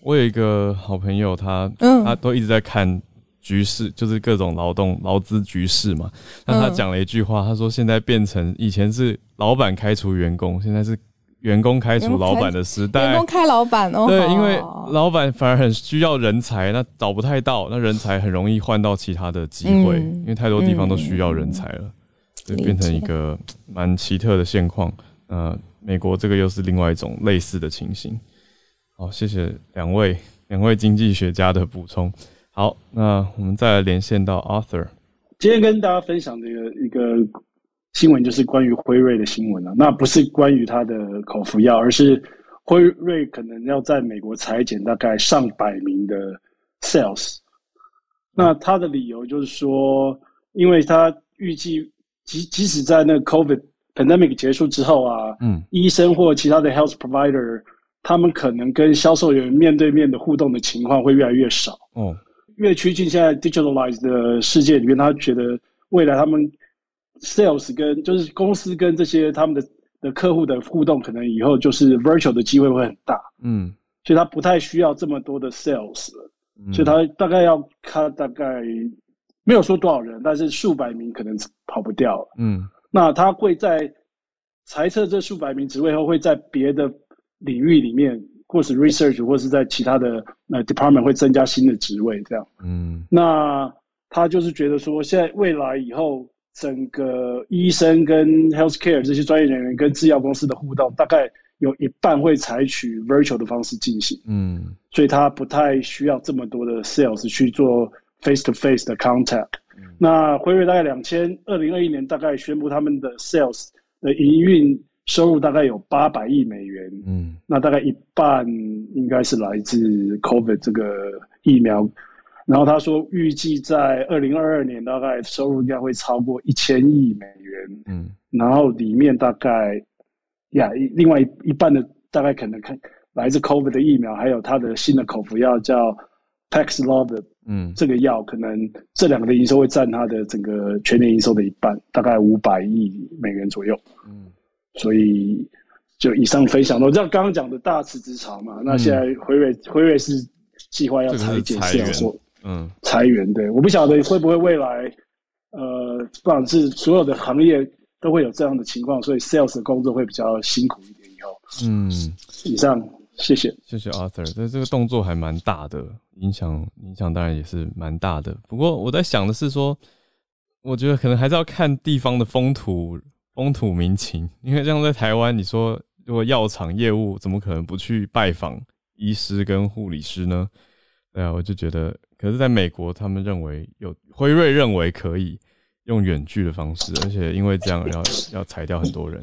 我有一个好朋友，他他都一直在看。局势就是各种劳动劳资局势嘛。那他讲了一句话，他说：“现在变成以前是老板开除员工，现在是员工开除老板的时代。员工开老板哦，对，因为老板反而很需要人才，那找不太到，那人才很容易换到其他的机会，因为太多地方都需要人才了，对，变成一个蛮奇特的现况。呃，美国这个又是另外一种类似的情形。好，谢谢两位两位经济学家的补充。”好，那我们再来连线到 Arthur。今天跟大家分享的一个新闻，就是关于辉瑞的新闻啊。那不是关于它的口服药，而是辉瑞可能要在美国裁减大概上百名的 sales。那他的理由就是说，因为他预计即即使在那个 COVID pandemic 结束之后啊，嗯，医生或其他的 health provider，他们可能跟销售员面对面的互动的情况会越来越少。哦。越趋近现在 digitalized 的世界里面，他觉得未来他们 sales 跟就是公司跟这些他们的的客户的互动，可能以后就是 virtual 的机会会很大。嗯，所以他不太需要这么多的 sales 所以他大概要他大概没有说多少人，但是数百名可能跑不掉。嗯，那他会在裁撤这数百名职位后，会在别的领域里面。或是 research，或是在其他的呃 department 会增加新的职位，这样。嗯，那他就是觉得说，现在未来以后，整个医生跟 healthcare 这些专业人员跟制药公司的互动，大概有一半会采取 virtual 的方式进行。嗯，所以他不太需要这么多的 sales 去做 face to face 的 contact。嗯，那辉瑞大概两千二零二一年大概宣布他们的 sales 的营运。收入大概有八百亿美元，嗯，那大概一半应该是来自 COVID 这个疫苗，然后他说预计在二零二二年大概收入应该会超过一千亿美元，嗯，然后里面大概呀，另外一一半的大概可能看来自 COVID 的疫苗，还有他的新的口服药叫 Paxlovid，嗯，这个药可能这两个的营收会占他的整个全年营收的一半，大概五百亿美元左右，嗯。所以，就以上分享我知道刚刚讲的大辞职潮嘛，那现在辉瑞辉瑞是计划要裁减，是要说，嗯，裁员。对，我不晓得会不会未来，呃，不管是所有的行业都会有这样的情况，所以 sales 的工作会比较辛苦一点。以后，嗯，以上，谢谢，谢谢 Arthur。这这个动作还蛮大的，影响影响当然也是蛮大的。不过我在想的是说，我觉得可能还是要看地方的风土。风土民情，因为像在台湾，你说如果药厂业务怎么可能不去拜访医师跟护理师呢？对啊，我就觉得，可是在美国，他们认为有辉瑞认为可以用远距的方式，而且因为这样要要裁掉很多人。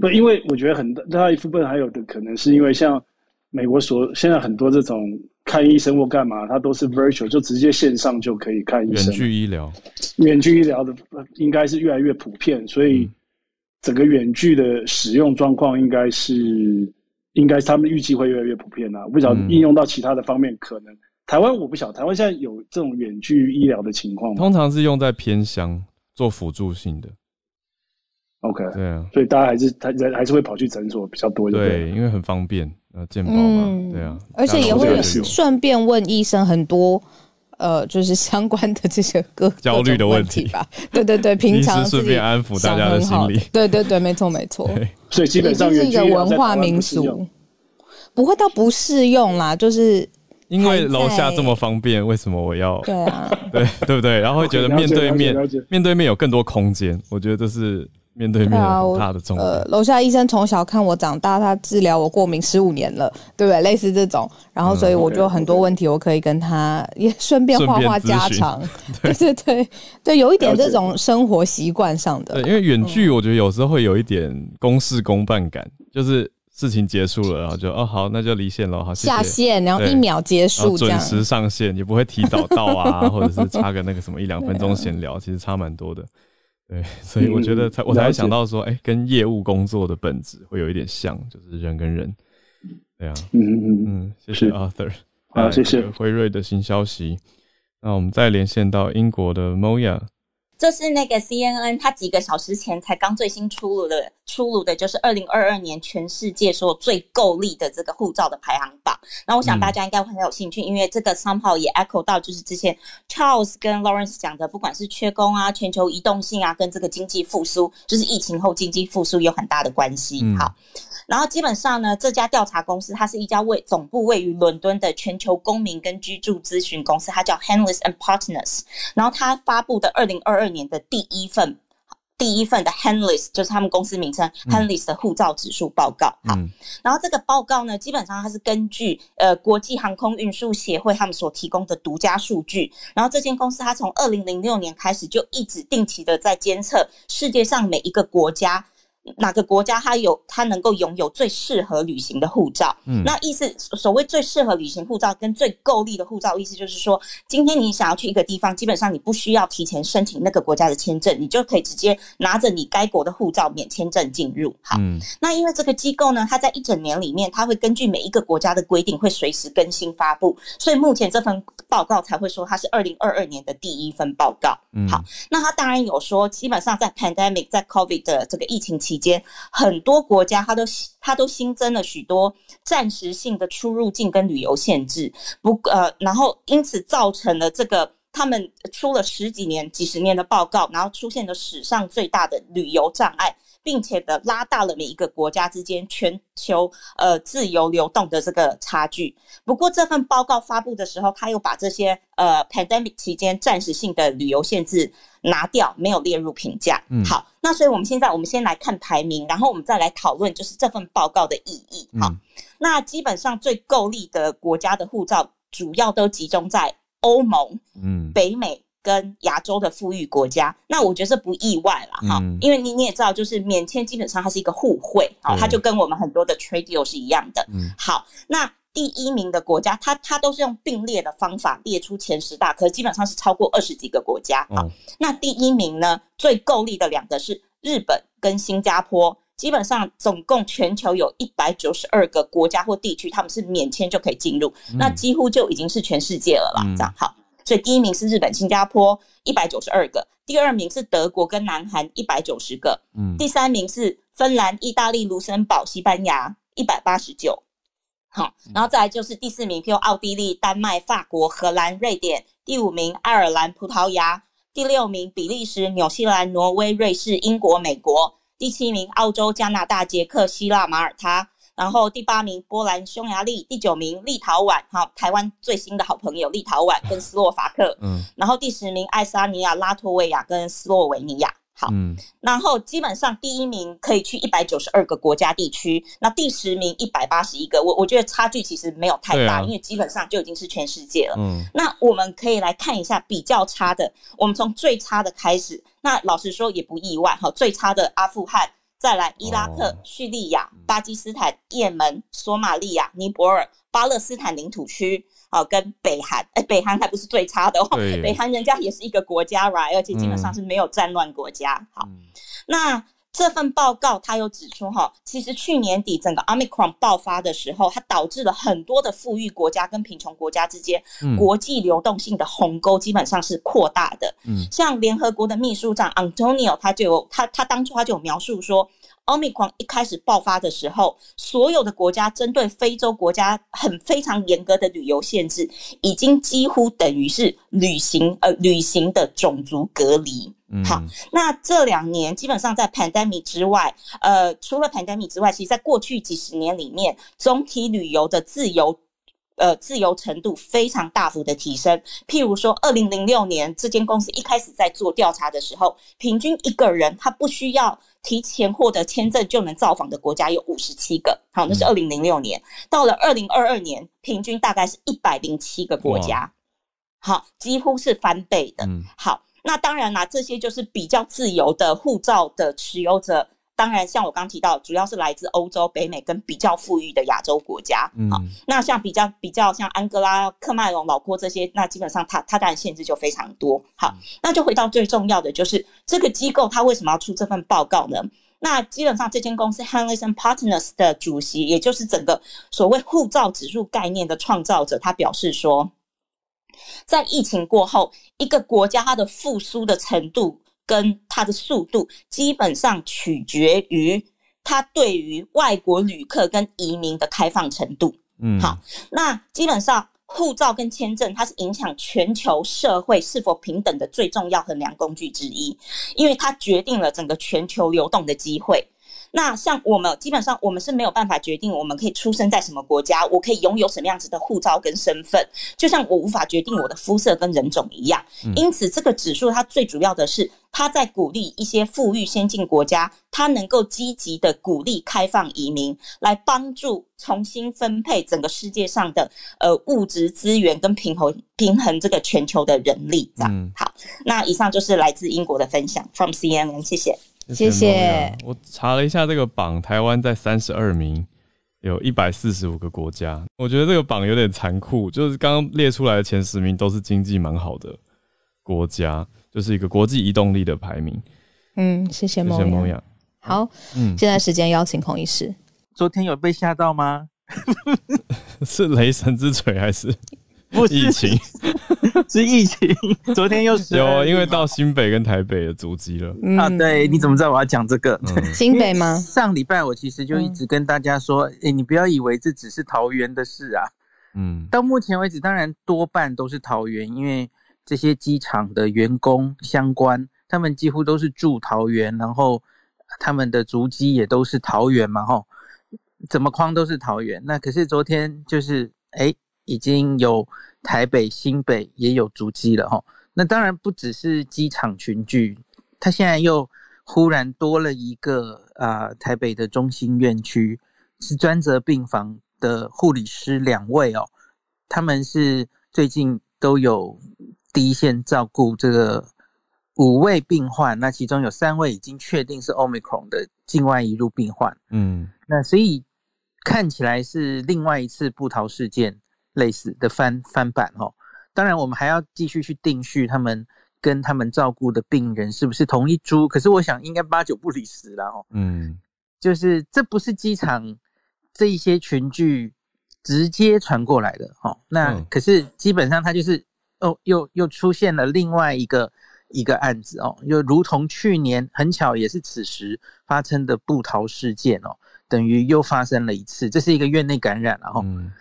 不，因为我觉得很大一部分还有的可能是因为像美国所现在很多这种看医生或干嘛，它都是 virtual，就直接线上就可以看医生。远距医疗，远距医疗的应该是越来越普遍，所以整个远距的使用状况应该是应该他们预计会越来越普遍啊。我不晓得应用到其他的方面，可能、嗯、台湾我不晓得，台湾现在有这种远距医疗的情况吗？通常是用在偏乡做辅助性的。OK，对啊，所以大家还是他人还是会跑去诊所比较多，对，对，因为很方便，呃，健保嘛，嗯、对啊，而且也会顺便问医生很多，呃，就是相关的这些个 焦虑的问题吧。对对对，平常顺便安抚大家的心理。对对对，没错没错。所以基本上是一个文化民俗，不会到不适用啦，就是因为楼下这么方便，为什么我要？对啊，对对不对？然后会觉得面对面面对面有更多空间，我觉得这是。面对面很大的重点。呃，楼下医生从小看我长大，他治疗我过敏十五年了，对不对？类似这种，然后所以我就很多问题，我可以跟他 也顺便话话家常。对对对对，有一点这种生活习惯上的。对，因为远距我觉得有时候会有一点公事公办感，就是事情结束了，然后就哦好，那就离线了，好下线，然后一秒结束，准时上线，也不会提早到啊，或者是差个那个什么一两分钟闲聊，其实差蛮多的。对，所以我觉得才、嗯、我才想到说，哎、欸，跟业务工作的本质会有一点像，就是人跟人。对啊，嗯嗯嗯，谢谢 Arthur，好，谢谢辉瑞的新消息。那我们再连线到英国的 Moya。这是那个 CNN，它几个小时前才刚最新出炉的，出炉的就是二零二二年全世界所有最够力的这个护照的排行榜。那我想大家应该会很有兴趣，嗯、因为这个 somehow 也 echo 到就是之前 Charles 跟 Lawrence 讲的，不管是缺工啊、全球移动性啊，跟这个经济复苏，就是疫情后经济复苏有很大的关系。嗯、好。然后基本上呢，这家调查公司它是一家位总部位于伦敦的全球公民跟居住咨询公司，它叫 Henlys and Partners。然后它发布的二零二二年的第一份第一份的 Henlys 就是他们公司名称 Henlys 的护照指数报告。好，嗯、然后这个报告呢，基本上它是根据呃国际航空运输协会他们所提供的独家数据。然后这间公司它从二零零六年开始就一直定期的在监测世界上每一个国家。哪个国家它有它能够拥有最适合旅行的护照？嗯，那意思所谓最适合旅行护照跟最够力的护照，意思就是说，今天你想要去一个地方，基本上你不需要提前申请那个国家的签证，你就可以直接拿着你该国的护照免签证进入。好，嗯，那因为这个机构呢，它在一整年里面，它会根据每一个国家的规定会随时更新发布，所以目前这份报告才会说它是二零二二年的第一份报告。嗯，好，那它当然有说，基本上在 pandemic 在 COVID 的这个疫情期期间，很多国家它都它都新增了许多暂时性的出入境跟旅游限制，不呃，然后因此造成了这个他们出了十几年、几十年的报告，然后出现了史上最大的旅游障碍。并且的拉大了每一个国家之间全球呃自由流动的这个差距。不过这份报告发布的时候，他又把这些呃 pandemic 期间暂时性的旅游限制拿掉，没有列入评价。嗯，好，那所以我们现在我们先来看排名，然后我们再来讨论就是这份报告的意义。好，嗯、那基本上最够力的国家的护照主要都集中在欧盟、嗯，北美。跟亚洲的富裕国家，那我觉得这不意外了哈，嗯、因为你你也知道，就是免签基本上它是一个互惠啊，它就跟我们很多的 trade deal 是一样的。嗯，好，那第一名的国家，它它都是用并列的方法列出前十大，可是基本上是超过二十几个国家。啊，嗯、那第一名呢，最够力的两个是日本跟新加坡，基本上总共全球有一百九十二个国家或地区，他们是免签就可以进入，嗯、那几乎就已经是全世界了啦。嗯、这样好。所以第一名是日本、新加坡一百九十二个，第二名是德国跟南韩一百九十个，嗯，第三名是芬兰、意大利、卢森堡、西班牙一百八十九，好，然后再来就是第四名，譬如奥地利、丹麦、法国、荷兰、瑞典，第五名爱尔兰、葡萄牙，第六名比利时、纽西兰、挪威、瑞士、英国、美国，第七名澳洲、加拿大、捷克、希腊、马耳他。然后第八名波兰、匈牙利，第九名立陶宛，哈，台湾最新的好朋友立陶宛跟斯洛伐克，嗯，然后第十名爱沙尼亚、拉脱维亚跟斯洛维尼亚。好，嗯，然后基本上第一名可以去一百九十二个国家地区，那第十名一百八十一个，我我觉得差距其实没有太大，啊、因为基本上就已经是全世界了。嗯，那我们可以来看一下比较差的，我们从最差的开始。那老实说也不意外哈，最差的阿富汗。再来，伊拉克、叙、哦、利亚、巴基斯坦、也门、索马利亚、尼泊尔、巴勒斯坦领土区，啊，跟北韩，哎，北韩还不是最差的哦，北韩人家也是一个国家，right？而且基本上是没有战乱国家。嗯、好，那。这份报告它有指出，哈，其实去年底整个 Omicron 爆发的时候，它导致了很多的富裕国家跟贫穷国家之间国际流动性的鸿沟基本上是扩大的。嗯，像联合国的秘书长 Antonio 他就有他他当初他就有描述说，Omicron 一开始爆发的时候，所有的国家针对非洲国家很非常严格的旅游限制，已经几乎等于是旅行呃旅行的种族隔离。嗯、好，那这两年基本上在 pandemic 之外，呃，除了 pandemic 之外，其实在过去几十年里面，总体旅游的自由，呃，自由程度非常大幅的提升。譬如说，二零零六年这间公司一开始在做调查的时候，平均一个人他不需要提前获得签证就能造访的国家有五十七个。好，那是二零零六年，嗯、到了二零二二年，平均大概是一百零七个国家。好，几乎是翻倍的。嗯、好。那当然啦，这些就是比较自由的护照的持有者。当然，像我刚提到，主要是来自欧洲、北美跟比较富裕的亚洲国家。嗯，好，那像比较比较像安哥拉、喀麦隆、老挝这些，那基本上它它当然限制就非常多。好，那就回到最重要的，就是这个机构它为什么要出这份报告呢？那基本上这间公司 Henley and Partners 的主席，也就是整个所谓护照指数概念的创造者，他表示说。在疫情过后，一个国家它的复苏的程度跟它的速度，基本上取决于它对于外国旅客跟移民的开放程度。嗯，好，那基本上护照跟签证，它是影响全球社会是否平等的最重要衡量工具之一，因为它决定了整个全球流动的机会。那像我们基本上，我们是没有办法决定我们可以出生在什么国家，我可以拥有什么样子的护照跟身份，就像我无法决定我的肤色跟人种一样。因此，这个指数它最主要的是，它在鼓励一些富裕先进国家，它能够积极的鼓励开放移民，来帮助重新分配整个世界上的呃物质资源跟平衡平衡这个全球的人力。这样，好，那以上就是来自英国的分享，from CNN，谢谢。谢谢。我查了一下这个榜，台湾在三十二名，有一百四十五个国家。我觉得这个榜有点残酷，就是刚刚列出来的前十名都是经济蛮好的国家，就是一个国际移动力的排名。嗯，谢谢梦谢梦好，嗯，现在时间邀请孔医师。昨天有被吓到吗？是雷神之锤还是？不是疫情，是疫情。昨天又是 有，因为到新北跟台北的足迹了。嗯、啊，对，你怎么知道我要讲这个？嗯、新北吗？上礼拜我其实就一直跟大家说，哎、嗯欸，你不要以为这只是桃园的事啊。嗯，到目前为止，当然多半都是桃园，因为这些机场的员工相关，他们几乎都是住桃园，然后他们的足迹也都是桃园嘛，吼，怎么框都是桃园。那可是昨天就是，哎、欸。已经有台北、新北也有足迹了哈。那当然不只是机场群聚，他现在又忽然多了一个啊、呃，台北的中心院区是专责病房的护理师两位哦，他们是最近都有第一线照顾这个五位病患，那其中有三位已经确定是 Omicron 的境外移入病患。嗯，那所以看起来是另外一次布桃事件。类似的翻翻版哦，当然我们还要继续去定序他们跟他们照顾的病人是不是同一株，可是我想应该八九不离十了哦。嗯，就是这不是机场这一些群聚直接传过来的哦，那可是基本上它就是哦，又又出现了另外一个一个案子哦，又如同去年很巧也是此时发生的布桃事件哦，等于又发生了一次，这是一个院内感染然后。嗯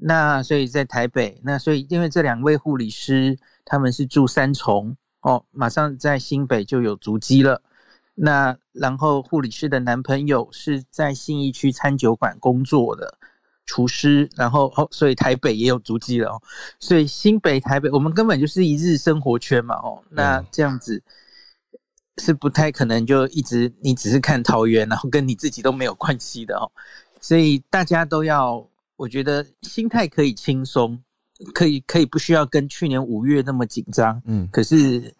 那所以在台北，那所以因为这两位护理师他们是住三重哦，马上在新北就有足迹了。那然后护理师的男朋友是在信义区餐酒馆工作的厨师，然后哦，所以台北也有足迹了哦。所以新北、台北，我们根本就是一日生活圈嘛哦。那这样子，是不太可能就一直你只是看桃园，然后跟你自己都没有关系的哦。所以大家都要，我觉得心态可以轻松，可以可以不需要跟去年五月那么紧张。嗯，可是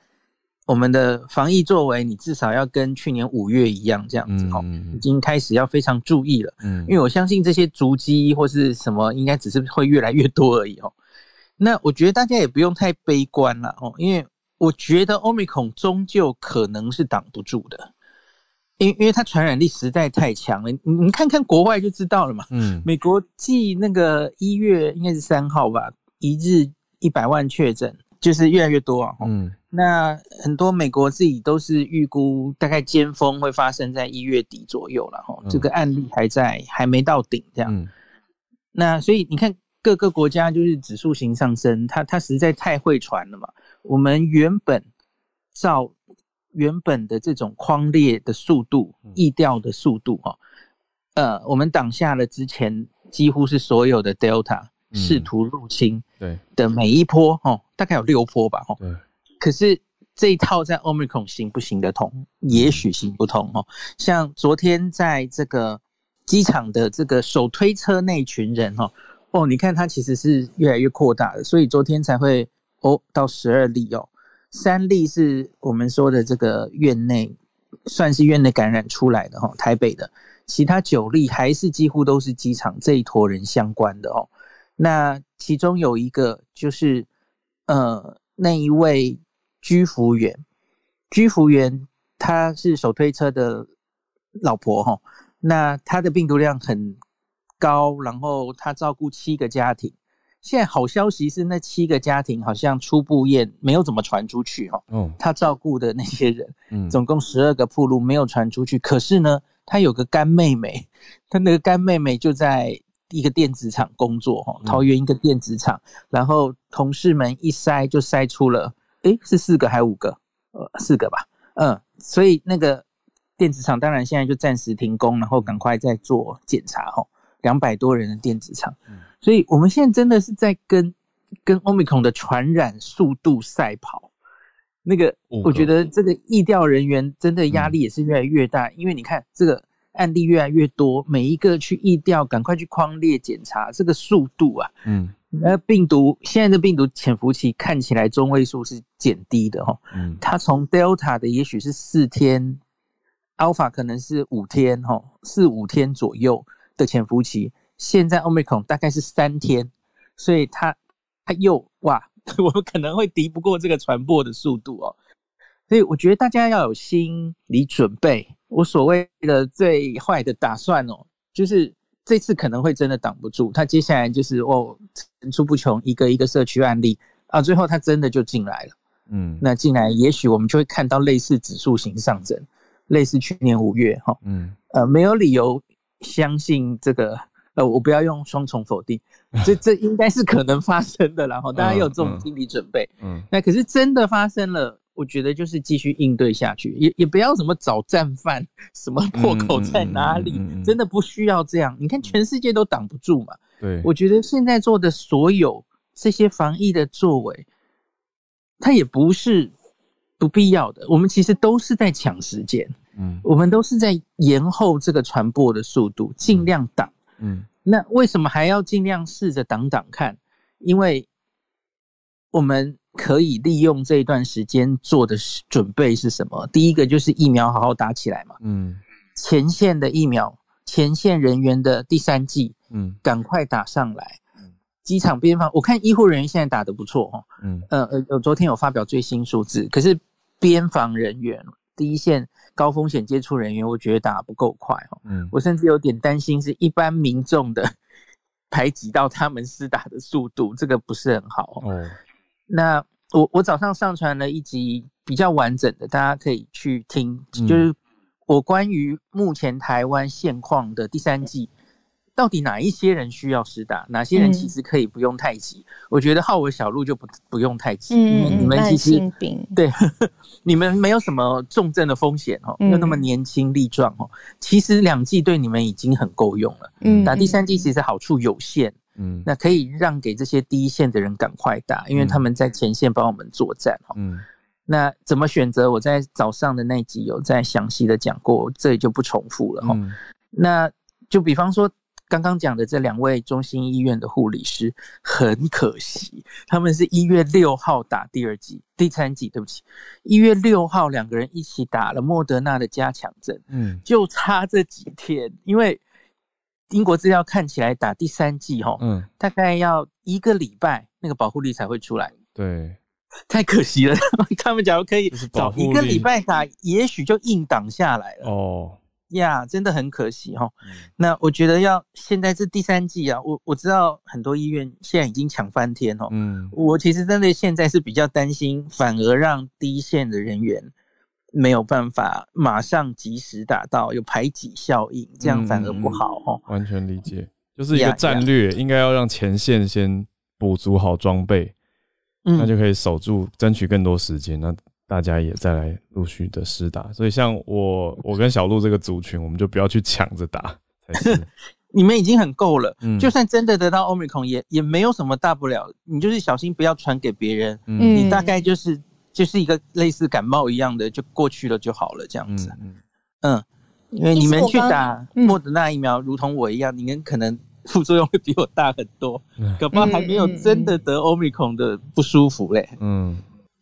我们的防疫作为，你至少要跟去年五月一样这样子哦，嗯，已经开始要非常注意了。嗯，因为我相信这些足迹或是什么，应该只是会越来越多而已哦。那我觉得大家也不用太悲观了哦，因为我觉得 Omicron 终究可能是挡不住的。因因为它传染力实在太强了，你你看看国外就知道了嘛。嗯，美国继那个一月应该是三号吧，一日一百万确诊，就是越来越多啊。嗯，那很多美国自己都是预估大概尖峰会发生在一月底左右了哈。嗯，这个案例还在还没到顶这样。嗯，那所以你看各个国家就是指数型上升，它它实在太会传了嘛。我们原本照。原本的这种框列的速度、疫调的速度，哈，呃，我们挡下了之前几乎是所有的 Delta 试图入侵对的每一波，哦，大概有六波吧，哦。对。可是这一套在 Omicron 行不行得通？也许行不通，哦。像昨天在这个机场的这个手推车那群人，哦，哦，你看他其实是越来越扩大的，所以昨天才会哦到十二例哦。三例是我们说的这个院内，算是院内感染出来的哈，台北的，其他九例还是几乎都是机场这一坨人相关的哦。那其中有一个就是，呃，那一位居服员，居服员他是手推车的老婆哈，那他的病毒量很高，然后他照顾七个家庭。现在好消息是，那七个家庭好像初步验没有怎么传出去哈。嗯，他照顾的那些人，嗯，总共十二个铺路没有传出去。可是呢，他有个干妹妹，他那个干妹妹就在一个电子厂工作哈，桃园一个电子厂。然后同事们一筛就筛出了，诶，是四个还是五个？呃，四个吧。嗯，所以那个电子厂当然现在就暂时停工，然后赶快再做检查哈。两百多人的电子厂。所以，我们现在真的是在跟跟 Omicron 的传染速度赛跑。那个，我觉得这个疫调人员真的压力也是越来越大，因为你看这个案例越来越多，每一个去疫调，赶快去框列检查，这个速度啊，嗯，那病毒现在的病毒潜伏期看起来中位数是减低的哈，嗯，它从 Delta 的也许是四天，Alpha 可能是五天哈，四五天左右的潜伏期。现在 Omicron 大概是三天，所以它它又哇，我们可能会敌不过这个传播的速度哦。所以我觉得大家要有心理准备。我所谓的最坏的打算哦，就是这次可能会真的挡不住，它接下来就是哦层出不穷，一个一个社区案例啊，最后它真的就进来了。嗯，那进来也许我们就会看到类似指数型上升，类似去年五月哈。嗯，呃，没有理由相信这个。呃，我不要用双重否定，这这应该是可能发生的，然后大家有这种心理准备。嗯，那可是真的发生了，我觉得就是继续应对下去，也也不要什么找战犯，什么破口在哪里，真的不需要这样。你看全世界都挡不住嘛。对，我觉得现在做的所有这些防疫的作为，它也不是不必要的。我们其实都是在抢时间，嗯，我们都是在延后这个传播的速度，尽量挡。嗯，那为什么还要尽量试着挡挡看？因为我们可以利用这一段时间做的准备是什么？第一个就是疫苗好好打起来嘛。嗯，前线的疫苗，前线人员的第三剂，嗯，赶快打上来。嗯，机场边防，我看医护人员现在打得不错哦。嗯，呃呃，我昨天有发表最新数字，可是边防人员。第一线高风险接触人员，我觉得打不够快哦。嗯，我甚至有点担心是一般民众的排挤到他们施打的速度，这个不是很好。嗯，那我我早上上传了一集比较完整的，大家可以去听，就是我关于目前台湾现况的第三剂。到底哪一些人需要施打？哪些人其实可以不用太急？嗯、我觉得浩文小路就不不用太急。嗯，你们其实对呵呵，你们没有什么重症的风险哦，又那么年轻力壮哦，其实两剂对你们已经很够用了。嗯，打第三剂其实好处有限。嗯，那可以让给这些第一线的人赶快打，因为他们在前线帮我们作战。嗯，那怎么选择？我在早上的那集有在详细的讲过，这里就不重复了哈。嗯、那就比方说刚刚讲的这两位中心医院的护理师，很可惜，他们是一月六号打第二剂、第三剂，对不起，一月六号两个人一起打了莫德纳的加强针，嗯，就差这几天，因为英国资料看起来打第三剂哈，嗯，大概要一个礼拜那个保护力才会出来，对。太可惜了，他们假如可以早一个礼拜打，也许就硬挡下来了。哦呀，yeah, 真的很可惜哈。嗯、那我觉得要现在是第三季啊，我我知道很多医院现在已经抢翻天哦。嗯，我其实真的现在是比较担心，反而让第一线的人员没有办法马上及时打到，有排挤效应，这样反而不好哦。完全理解，就是一个战略，应该要让前线先补足好装备。那就可以守住，争取更多时间。那大家也再来陆续的施打。所以像我，我跟小鹿这个族群，我们就不要去抢着打才是。你们已经很够了，嗯、就算真的得到 Omicron，也也没有什么大不了。你就是小心不要传给别人。嗯，你大概就是就是一个类似感冒一样的，就过去了就好了，这样子。嗯，嗯，因为你们去打莫德纳疫苗，如同我一样，你们可能。副作用会比我大很多，可怕还没有真的得 Omicron 的不舒服嘞。嗯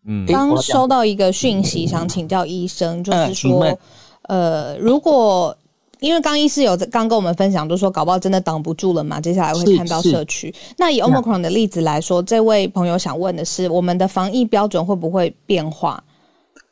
嗯。刚、嗯、收到一个讯息，想请教医生，就是说，呃，如果因为刚医师有刚跟我们分享，就是说搞不好真的挡不住了嘛，接下来会看到社区。那以 Omicron 的例子来说，这位朋友想问的是，我们的防疫标准会不会变化？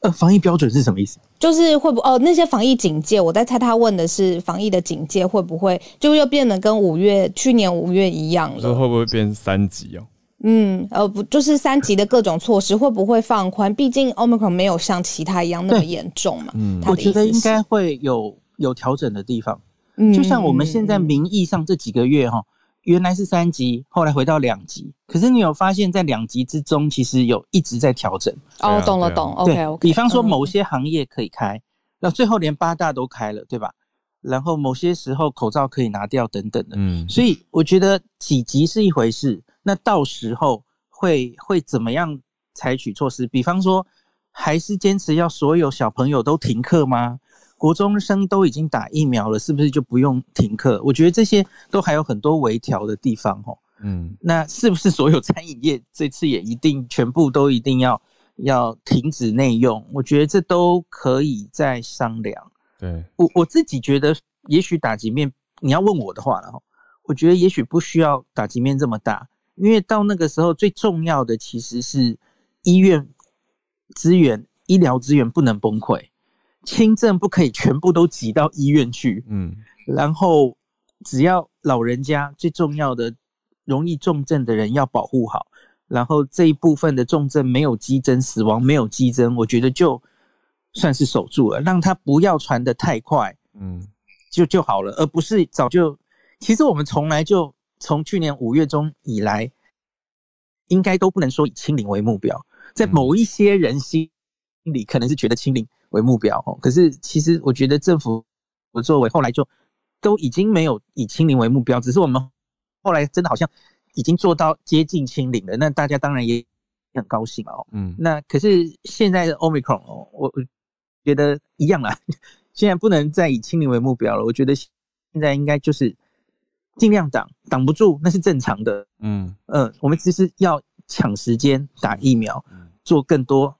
呃，防疫标准是什么意思？就是会不哦，那些防疫警戒，我在猜他问的是防疫的警戒会不会就又变得跟五月去年五月一样了？说会不会变三级哦？嗯，呃，不，就是三级的各种措施会不会放宽？毕竟 Omicron 没有像其他一样那么严重嘛。嗯，我觉得应该会有有调整的地方。嗯，就像我们现在名义上这几个月哈。原来是三级，后来回到两级。可是你有发现，在两级之中，其实有一直在调整。哦，懂了，懂。OK，OK。比方说，某些行业可以开，那最后连八大都开了，对吧？然后某些时候口罩可以拿掉，等等的。嗯。所以我觉得几级是一回事，那到时候会会怎么样采取措施？比方说，还是坚持要所有小朋友都停课吗？国中生都已经打疫苗了，是不是就不用停课？我觉得这些都还有很多微调的地方哦。嗯，那是不是所有餐饮业这次也一定全部都一定要要停止内用？我觉得这都可以再商量。对，我我自己觉得，也许打击面，你要问我的话，然后我觉得也许不需要打击面这么大，因为到那个时候最重要的其实是医院资源、医疗资源不能崩溃。轻症不可以全部都挤到医院去，嗯，然后只要老人家最重要的容易重症的人要保护好，然后这一部分的重症没有激增，死亡没有激增，我觉得就算是守住了，让他不要传得太快，嗯，就就好了，而不是早就，其实我们从来就从去年五月中以来，应该都不能说以清零为目标，在某一些人心里可能是觉得清零。为目标哦，可是其实我觉得政府不作为，后来就都已经没有以清零为目标，只是我们后来真的好像已经做到接近清零了，那大家当然也很高兴哦。嗯，那可是现在的 Omicron 哦，我觉得一样啦，现在不能再以清零为目标了。我觉得现在应该就是尽量挡，挡不住那是正常的。嗯。嗯，我们其实要抢时间打疫苗，做更多。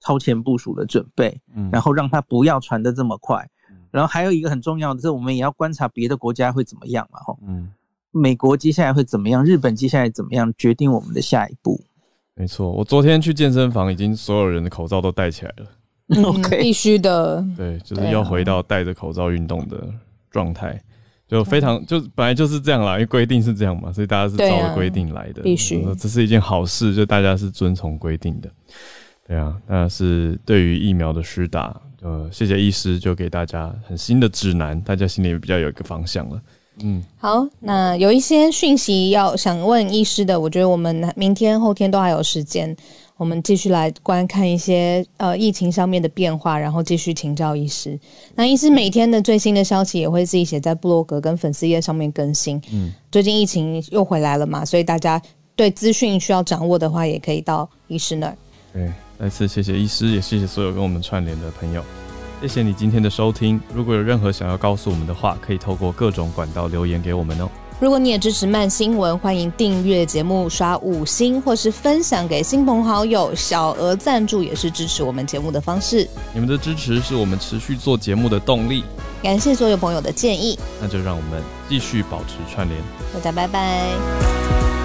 超前部署的准备，嗯，然后让它不要传的这么快，嗯，然后还有一个很重要的是，我们也要观察别的国家会怎么样嘛，吼，嗯，美国接下来会怎么样，日本接下来怎么样，决定我们的下一步。没错，我昨天去健身房，已经所有人的口罩都戴起来了，嗯，OK，必须的，对，就是要回到戴着口罩运动的状态，就非常就本来就是这样啦，因为规定是这样嘛，所以大家是照着规定来的，必须，这是一件好事，就大家是遵从规定的。对啊，那是对于疫苗的施打，呃，谢谢医师就给大家很新的指南，大家心里比较有一个方向了。嗯，好，那有一些讯息要想问医师的，我觉得我们明天后天都还有时间，我们继续来观看一些呃疫情上面的变化，然后继续请教医师。那医师每天的最新的消息也会自己写在部落格跟粉丝页上面更新。嗯，最近疫情又回来了嘛，所以大家对资讯需要掌握的话，也可以到医师那儿。对。再次谢谢医师，也谢谢所有跟我们串联的朋友。谢谢你今天的收听。如果有任何想要告诉我们的话，可以透过各种管道留言给我们哦。如果你也支持慢新闻，欢迎订阅节目、刷五星，或是分享给亲朋好友。小额赞助也是支持我们节目的方式。你们的支持是我们持续做节目的动力。感谢所有朋友的建议。那就让我们继续保持串联。大家拜拜。